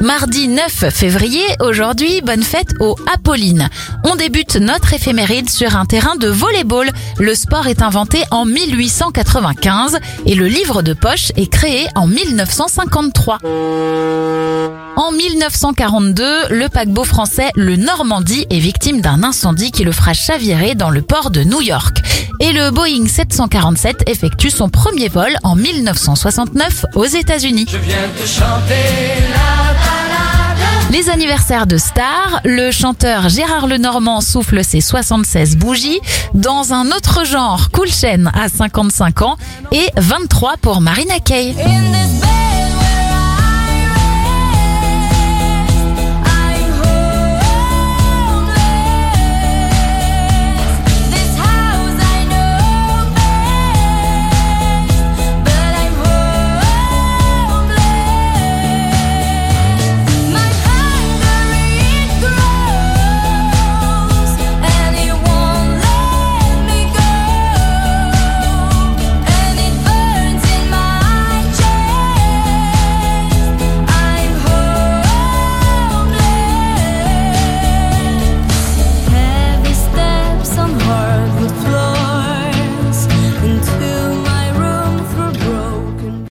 Mardi 9 février, aujourd'hui, bonne fête au Apolline. On débute notre éphéméride sur un terrain de volleyball. Le sport est inventé en 1895 et le livre de poche est créé en 1953. En 1942, le paquebot français le Normandie est victime d'un incendie qui le fera chavirer dans le port de New York. Et le Boeing 747 effectue son premier vol en 1969 aux États-Unis. Je viens te chanter. Les anniversaires de stars, le chanteur Gérard Lenormand souffle ses 76 bougies. Dans un autre genre, Cool Chain a 55 ans et 23 pour Marina Kaye.